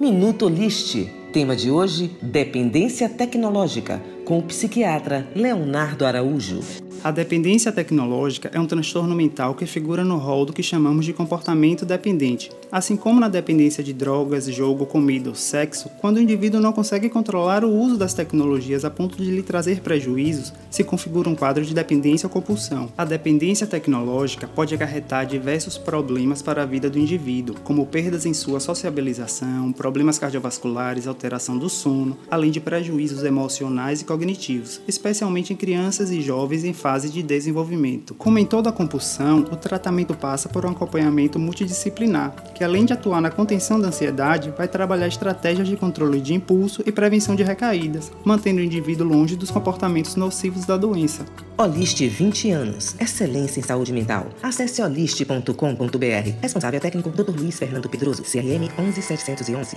Minuto List. Tema de hoje: dependência tecnológica, com o psiquiatra Leonardo Araújo. A dependência tecnológica é um transtorno mental que figura no rol do que chamamos de comportamento dependente. Assim como na dependência de drogas, jogo, comida ou sexo, quando o indivíduo não consegue controlar o uso das tecnologias a ponto de lhe trazer prejuízos, se configura um quadro de dependência ou compulsão. A dependência tecnológica pode acarretar diversos problemas para a vida do indivíduo, como perdas em sua sociabilização, problemas cardiovasculares, alteração do sono, além de prejuízos emocionais e cognitivos, especialmente em crianças e jovens em fase fase de desenvolvimento. Como em toda compulsão, o tratamento passa por um acompanhamento multidisciplinar, que além de atuar na contenção da ansiedade, vai trabalhar estratégias de controle de impulso e prevenção de recaídas, mantendo o indivíduo longe dos comportamentos nocivos da doença. Oliste 20 anos. Excelência em saúde mental. Acesse oliste.com.br. Responsável técnico Dr. Luiz Fernando Pedroso, CRM 11711.